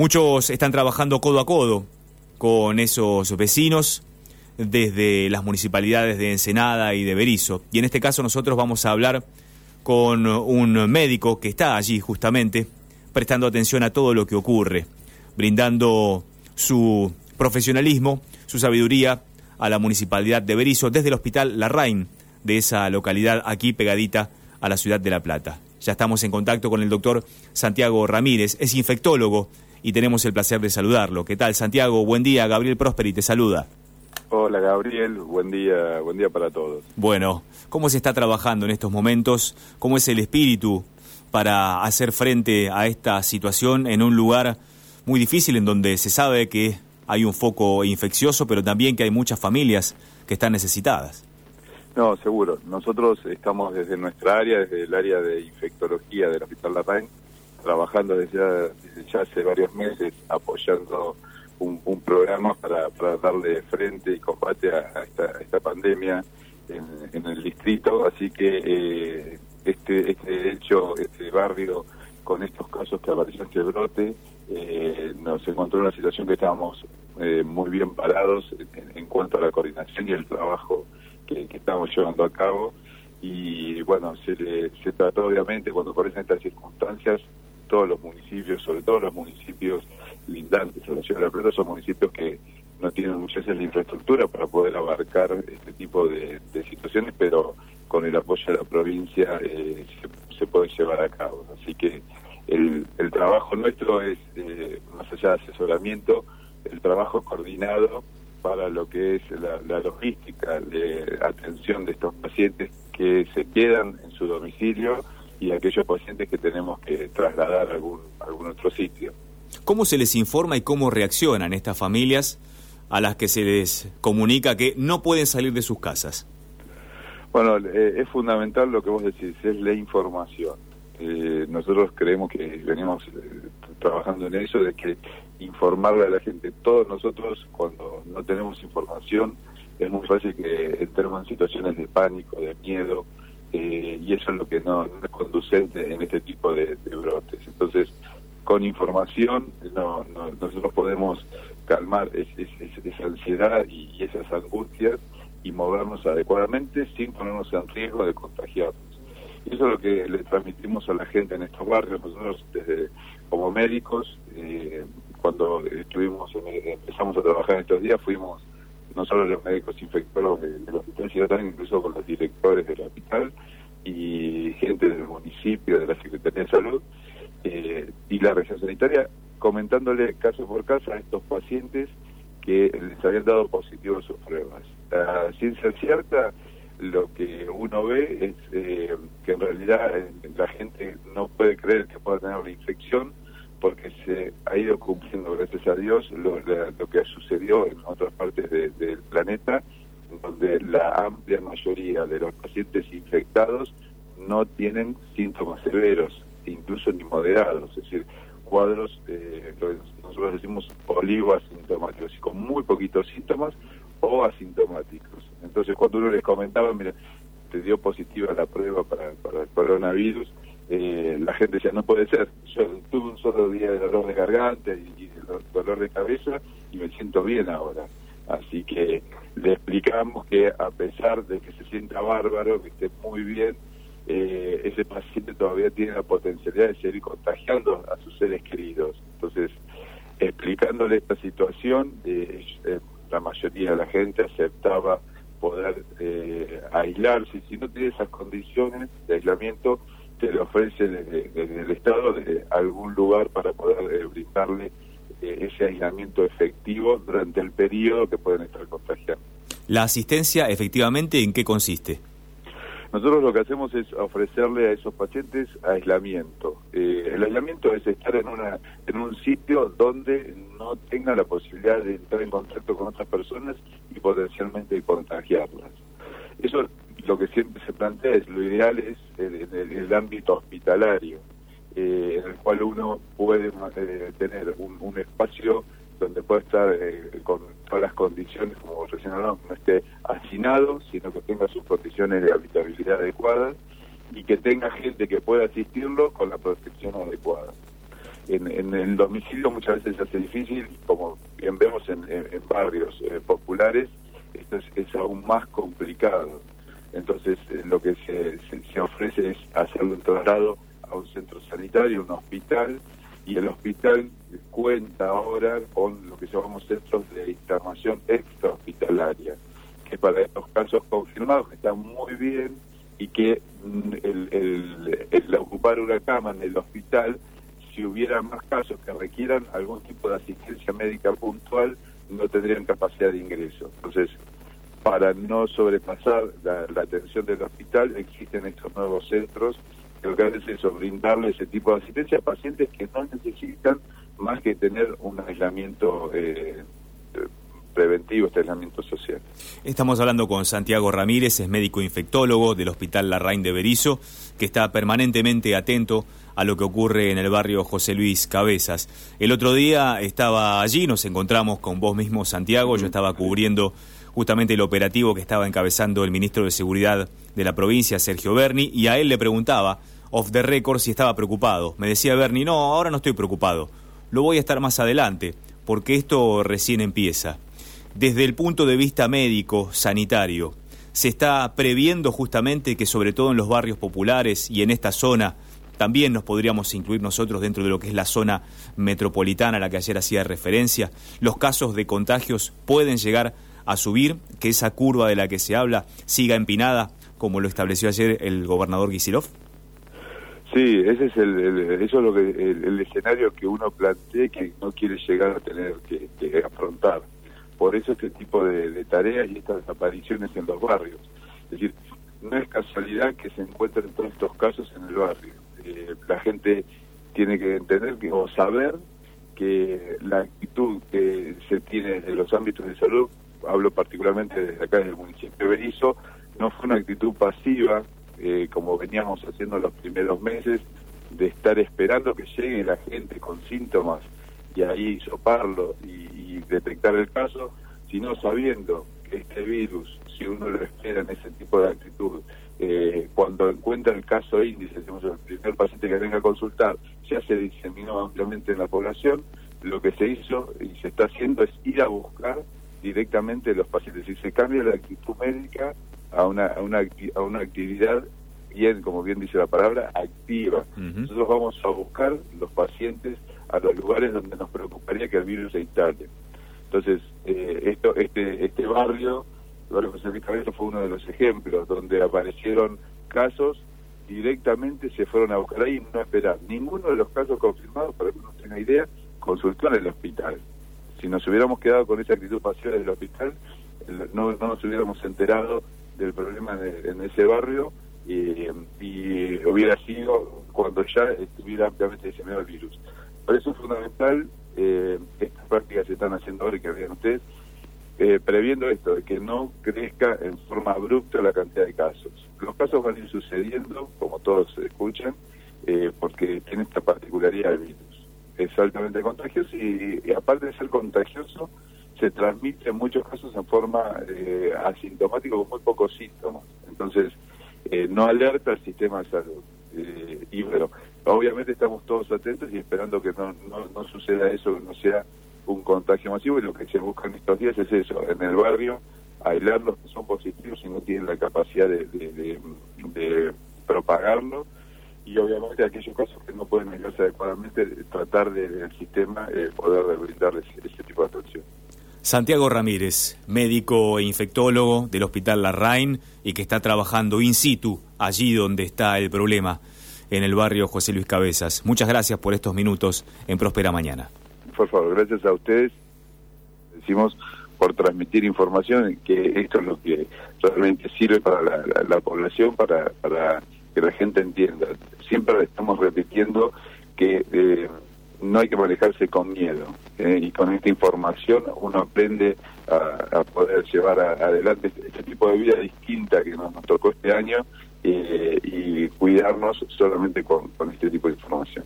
Muchos están trabajando codo a codo con esos vecinos desde las municipalidades de Ensenada y de Berizo. Y en este caso nosotros vamos a hablar con un médico que está allí justamente, prestando atención a todo lo que ocurre, brindando su profesionalismo, su sabiduría a la municipalidad de Berizo desde el Hospital Larraín de esa localidad aquí pegadita a la ciudad de La Plata. Ya estamos en contacto con el doctor Santiago Ramírez, es infectólogo y tenemos el placer de saludarlo. ¿Qué tal, Santiago? Buen día, Gabriel Prosperi te saluda. Hola, Gabriel, buen día, buen día para todos. Bueno, ¿cómo se está trabajando en estos momentos? ¿Cómo es el espíritu para hacer frente a esta situación en un lugar muy difícil en donde se sabe que hay un foco infeccioso, pero también que hay muchas familias que están necesitadas? No, seguro. Nosotros estamos desde nuestra área, desde el área de infectología del Hospital Larraín, trabajando desde ya, hace varios meses, apoyando un, programa para, darle frente y combate a, esta, pandemia en, el distrito. Así que eh, este, este hecho, este barrio, con estos casos que apareció este brote, eh, nos encontró en una situación que estábamos eh, muy bien parados en, cuanto a la coordinación y el trabajo que, estamos llevando a cabo. Y bueno, se, se trató obviamente cuando aparecen estas circunstancias, todos los municipios, sobre todo los municipios lindantes a la ciudad de La Plata, son municipios que no tienen muchas la infraestructura para poder abarcar este tipo de, situaciones, pero con el apoyo de la provincia eh, se, puede llevar a cabo. Así que el, el trabajo nuestro es, eh, más allá de asesoramiento, el trabajo coordinado para lo que es la, logística de atención de estos pacientes que se quedan en su domicilio y aquellos pacientes que tenemos que trasladar a algún, algún otro sitio. ¿Cómo se les informa y cómo reaccionan estas familias a las que se les comunica que no pueden salir de sus casas? Bueno, eh, es fundamental lo que vos decís, es la información. Eh, nosotros creemos que venimos eh, trabajando en eso, de que informarle a la gente. Todos nosotros, cuando no tenemos información, es muy fácil que entremos en situaciones de pánico, de miedo, eh, y eso es lo que no, es conducente en este tipo de, brotes. Entonces, con información, no, nosotros podemos calmar esa ansiedad y, esas angustias y movernos adecuadamente sin ponernos en riesgo de contagiarnos. Eso es lo que le transmitimos a la gente en estos barrios. Nosotros, desde como médicos, eh, cuando estuvimos empezamos a trabajar estos días, fuimos no solo los médicos infectólogos del hospital, sino también incluso con los directores del hospital y gente del municipio, de la Secretaría de Salud eh, y la región sanitaria, comentándole caso por caso a estos pacientes que les habían dado positivo sus pruebas. La ciencia cierta, lo que uno ve es eh, que en realidad eh, la gente no puede creer que pueda tener la infección porque se ha ido cumpliendo, gracias a Dios, lo, que sucedió en otras partes del planeta, donde la amplia mayoría de los pacientes infectados no tienen síntomas severos, incluso ni moderados, es decir, cuadros, eh, nosotros decimos oligoasintomáticos, con muy poquitos síntomas o asintomáticos. Entonces, cuando uno les comentaba, mira, te dio positiva la prueba para, el coronavirus, eh, la gente decía, no puede ser, yo tuve un solo día de dolor de garganta y, dolor de cabeza y me siento bien ahora. Así que le explicamos que a pesar de que se sienta bárbaro, que esté muy bien, eh, ese paciente todavía tiene la potencialidad de seguir contagiando a sus seres queridos. Entonces, explicándole esta situación, eh, la mayoría de la gente aceptaba poder aislarse. Si no tiene esas condiciones de aislamiento, se le ofrece desde, el Estado de algún lugar para poder eh, brindarle eh, ese aislamiento efectivo durante el periodo que pueden estar contagiando. ¿La asistencia efectivamente en qué consiste? Nosotros lo que hacemos es ofrecerle a esos pacientes aislamiento. Eh, el aislamiento es estar en, una, en un sitio donde no tenga la posibilidad de entrar en contacto con otras personas y potencialmente contagiarlas. Eso lo que siempre se plantea es lo ideal es el, el, ámbito hospitalario, eh, en el cual uno puede tener un, espacio donde pueda estar eh, con todas las condiciones, como recién hablamos, no esté hacinado, sino que tenga sus condiciones de habitabilidad adecuadas y que tenga gente que pueda asistirlo con la protección adecuada. en, el domicilio muchas veces se hace difícil, como bien vemos en, barrios eh, populares, esto es, aún más complicado. Entonces, eh, lo que se, se, ofrece es hacerlo un traslado un hospital, y el hospital cuenta ahora con lo que llamamos centros de internación extrahospitalaria, que para estos casos confirmados está muy bien y que mm, el, el, ocupar una cama en el hospital si hubiera más casos que requieran algún tipo de asistencia médica puntual, no tendrían capacidad de ingreso. Entonces, para no sobrepasar la, atención del hospital, existen estos nuevos centros que lo que hacen es eso, brindarle ese tipo de asistencia a pacientes que no necesitan más que tener un aislamiento eh, preventivo, este aislamiento social. Estamos hablando con Santiago Ramírez, es médico infectólogo del Hospital Larraín de Berizo, que está permanentemente atento a lo que ocurre en el barrio José Luis Cabezas. El otro día estaba allí, nos encontramos con vos mismo, Santiago, yo estaba cubriendo justamente el operativo que estaba encabezando el ministro de Seguridad de la provincia, Sergio Berni, y a él le preguntaba, off the record, si estaba preocupado. Me decía Berni, no, ahora no estoy preocupado, lo voy a estar más adelante, porque esto recién empieza. Desde el punto de vista médico, sanitario, se está previendo justamente que sobre todo en los barrios populares y en esta zona también nos podríamos incluir nosotros dentro de lo que es la zona metropolitana a la que ayer hacía referencia. Los casos de contagios pueden llegar a subir, que esa curva de la que se habla siga empinada, como lo estableció ayer el gobernador Gisilov. Sí, ese es el, eso es lo que el, escenario que uno plantea que no quiere llegar a tener que, afrontar. Por eso este tipo de, tareas y estas apariciones en los barrios. Es decir, no es casualidad que se encuentren todos estos casos en el barrio eh, la gente tiene que entender que, o saber que la actitud que se tiene en los ámbitos de salud, hablo particularmente desde acá del municipio de Berizo, no fue una actitud pasiva, eh, como veníamos haciendo los primeros meses, de estar esperando que llegue la gente con síntomas y ahí soparlo y, detectar el caso, sino sabiendo que este virus, si uno lo espera en ese tipo de actitud, eh, cuando encuentra el caso índice, el primer paciente que venga a consultar, ya se diseminó ampliamente en la población, lo que se hizo y se está haciendo es ir a buscar directamente los pacientes. Y se cambia la actitud médica a una, a una, a una actividad bien, como bien dice la palabra, activa. Nosotros vamos a buscar los pacientes a los lugares donde nos preocuparía que el virus se instale. Entonces, eh, esto, este, este barrio barrio José Luis fue uno de los ejemplos donde aparecieron casos directamente se fueron a buscar ahí y no esperar. Ninguno de los casos confirmados, para que uno tenga idea, consultó en el hospital. Si nos hubiéramos quedado con esa actitud pasiva del hospital, no, no nos hubiéramos enterado del problema en ese barrio y, hubiera sido cuando ya estuviera ampliamente diseminado el virus. Por eso es fundamental, eh, estas prácticas se están haciendo ahora y que vean ustedes, eh, previendo esto, de que no crezca en forma abrupta la cantidad de casos. Los casos van a ir sucediendo, como todos escuchan, eh, porque tiene esta particularidad el virus. Es altamente contagioso y, aparte de ser contagioso, se transmite en muchos casos en forma eh, asintomática con muy pocos síntomas. Entonces, eh, no alerta al sistema de salud. y bueno, obviamente estamos todos atentos y esperando que no, no, no suceda eso, que no sea un contagio masivo y lo que se busca en estos días es eso, en el barrio, aislar los que son positivos y no tienen la capacidad de, de, propagarlo y obviamente aquellos casos que no pueden aislarse adecuadamente, tratar del sistema eh, poder brindarles ese tipo de atención. Santiago Ramírez, médico e infectólogo del Hospital Larraín y que está trabajando in situ allí donde está el problema, en el barrio José Luis Cabezas. Muchas gracias por estos minutos en Próspera Mañana por favor, gracias a ustedes, decimos por transmitir información, que esto es lo que realmente sirve para la, población, para, para que la gente entienda. Siempre estamos repitiendo que eh, no hay que manejarse con miedo eh, y con esta información uno aprende a, poder llevar adelante este, este, tipo de vida distinta que nos, tocó este año eh, y cuidarnos solamente con este tipo de información.